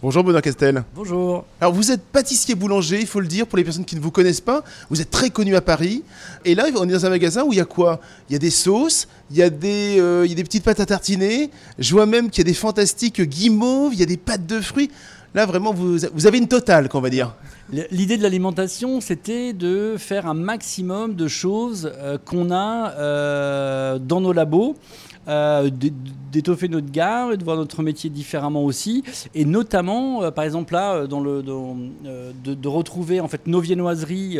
Bonjour Benoît Castel. Bonjour. Alors vous êtes pâtissier boulanger, il faut le dire pour les personnes qui ne vous connaissent pas. Vous êtes très connu à Paris. Et là, on est dans un magasin où il y a quoi? Il y a des sauces, il y a des, euh, il y a des petites pâtes à tartiner. Je vois même qu'il y a des fantastiques guimauves, il y a des pâtes de fruits. Là, vraiment, vous, vous avez une totale, qu'on va dire. L'idée de l'alimentation, c'était de faire un maximum de choses euh, qu'on a euh, dans nos labos. Euh, d'étoffer notre gare et de voir notre métier différemment aussi. Et notamment, par exemple, là, dans le, de, retrouver en fait nos viennoiseries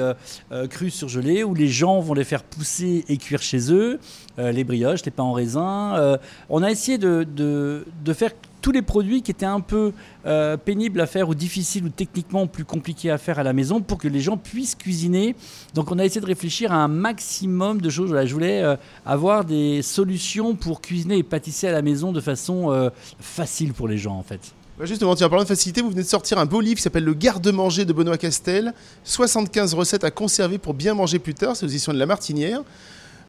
crues surgelées où les gens vont les faire pousser et cuire chez eux, les brioches, les pains en raisin. on a essayé de faire tous les produits qui étaient un peu euh, pénibles à faire ou difficiles ou techniquement plus compliqués à faire à la maison pour que les gens puissent cuisiner. Donc on a essayé de réfléchir à un maximum de choses. je voulais euh, avoir des solutions pour cuisiner et pâtisser à la maison de façon euh, facile pour les gens en fait. Justement, tiens, en parlant de facilité, vous venez de sortir un beau livre qui s'appelle Le garde-manger de Benoît Castel. 75 recettes à conserver pour bien manger plus tard. C'est aux éditions de La Martinière.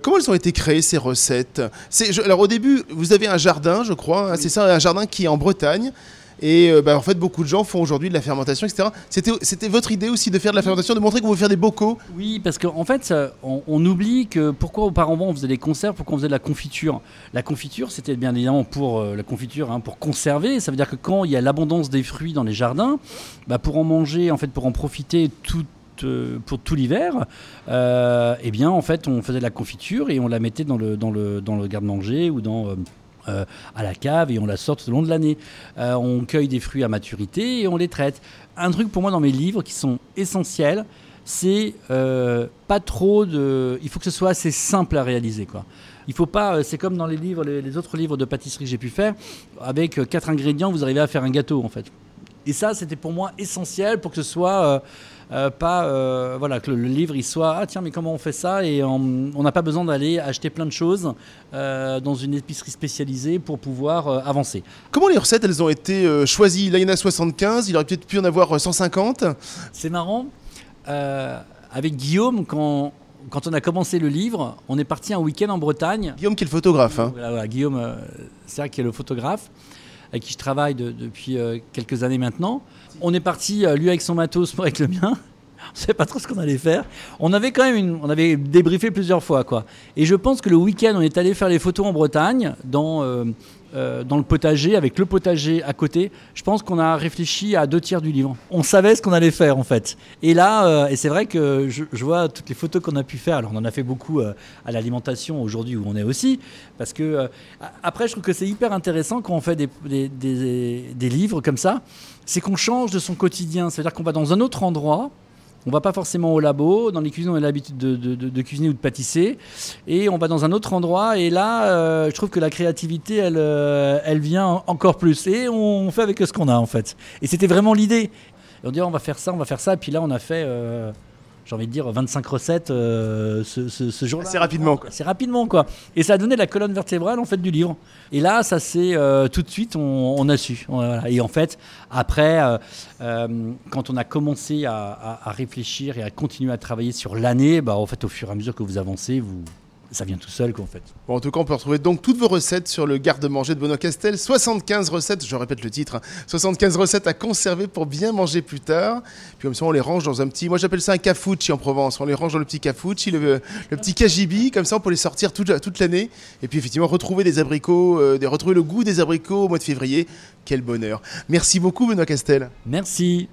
Comment elles ont été créées ces recettes? Alors au début, vous avez un jardin, je crois, hein, c'est ça, un jardin qui est en Bretagne. Et euh, bah, en fait, beaucoup de gens font aujourd'hui de la fermentation, etc. C'était votre idée aussi de faire de la fermentation, de montrer qu'on veut faire des bocaux? Oui, parce qu'en fait, on, oublie que pourquoi auparavant on faisait des conserves, pourquoi on faisait de la confiture? La confiture, c'était bien évidemment pour euh, la confiture, hein, pour conserver. Ça veut dire que quand il y a l'abondance des fruits dans les jardins, bah, pour en manger, en fait, pour en profiter tout euh, pour tout l'hiver, euh, eh bien, en fait, on faisait de la confiture et on la mettait dans le, dans le, dans le garde-manger ou dans. Euh, à la cave et on la sort tout au long de l'année. on cueille des fruits à maturité et on les traite. Un truc pour moi dans mes livres qui sont essentiels, c'est pas trop de. Il faut que ce soit assez simple à réaliser. Quoi. Il faut pas. C'est comme dans les livres, les, autres livres de pâtisserie que j'ai pu faire. Avec quatre ingrédients, vous arrivez à faire un gâteau en fait. Et ça, c'était pour moi essentiel pour que ce soit euh, euh, pas euh, voilà que le, livre il soit ah tiens mais comment on fait ça? Et on n'a pas besoin d'aller acheter plein de choses dans une épicerie spécialisée pour pouvoir avancer. Comment les recettes elles ont été choisies? Là il y en a 75, il aurait peut-être pu en avoir 150. C'est marrant. avec Guillaume quand quand on a commencé le livre, on est parti un week-end en Bretagne. Guillaume qui est le photographe. Hein. Voilà, Guillaume, c'est vrai qui est le photographe avec qui je travaille depuis euh, quelques années maintenant. On est parti, euh, lui avec son matos, moi avec le mien. On savait pas trop ce qu'on allait faire. On avait quand même on avait débriefé plusieurs fois quoi. Et je pense que le week-end, on est allé faire les photos en Bretagne, dans euh, euh, dans le potager, avec le potager à côté, je pense qu'on a réfléchi à deux tiers du livre. On savait ce qu'on allait faire en fait. Et là, euh, et c'est vrai que je, vois toutes les photos qu'on a pu faire. Alors on en a fait beaucoup à l'alimentation aujourd'hui où on est aussi, parce que après je trouve que c'est hyper intéressant quand on fait des, des, des livres comme ça, c'est qu'on change de son quotidien. C'est-à-dire qu'on va dans un autre endroit on va pas forcément au labo. Dans les cuisines, on a l'habitude de, cuisiner ou de pâtisser. Et on va dans un autre endroit. Et là, euh, je trouve que la créativité, elle, euh, vient encore plus. Et on fait avec ce qu'on a, en fait. Et c'était vraiment l'idée. on dit, on va faire ça, on va faire ça. Et puis là, on a fait. Euh, j'ai envie de dire 25 recettes euh, ce, jour-là. C'est rapidement quoi. C'est rapidement quoi. Et ça a donné la colonne vertébrale en fait du livre. Et là, ça c'est euh, tout de suite on, a su. Et en fait, après, euh, quand on a commencé à, à, réfléchir et à continuer à travailler sur l'année, bah en fait, au fur et à mesure que vous avancez, vous ça vient tout seul, quoi, en fait. Bon, en tout cas, on peut retrouver donc toutes vos recettes sur le garde-manger de Benoît Castel. 75 recettes, je répète le titre, 75 hein. recettes à conserver pour bien manger plus tard. Puis comme ça, on les range dans un petit, moi j'appelle ça un cafoucci en Provence. On les range dans le petit cafoucci, le, le petit cagibi, comme ça on peut les sortir toute, toute l'année. Et puis effectivement, retrouver des abricots, euh, retrouver le goût des abricots au mois de février. Quel bonheur. Merci beaucoup, Benoît Castel. Merci.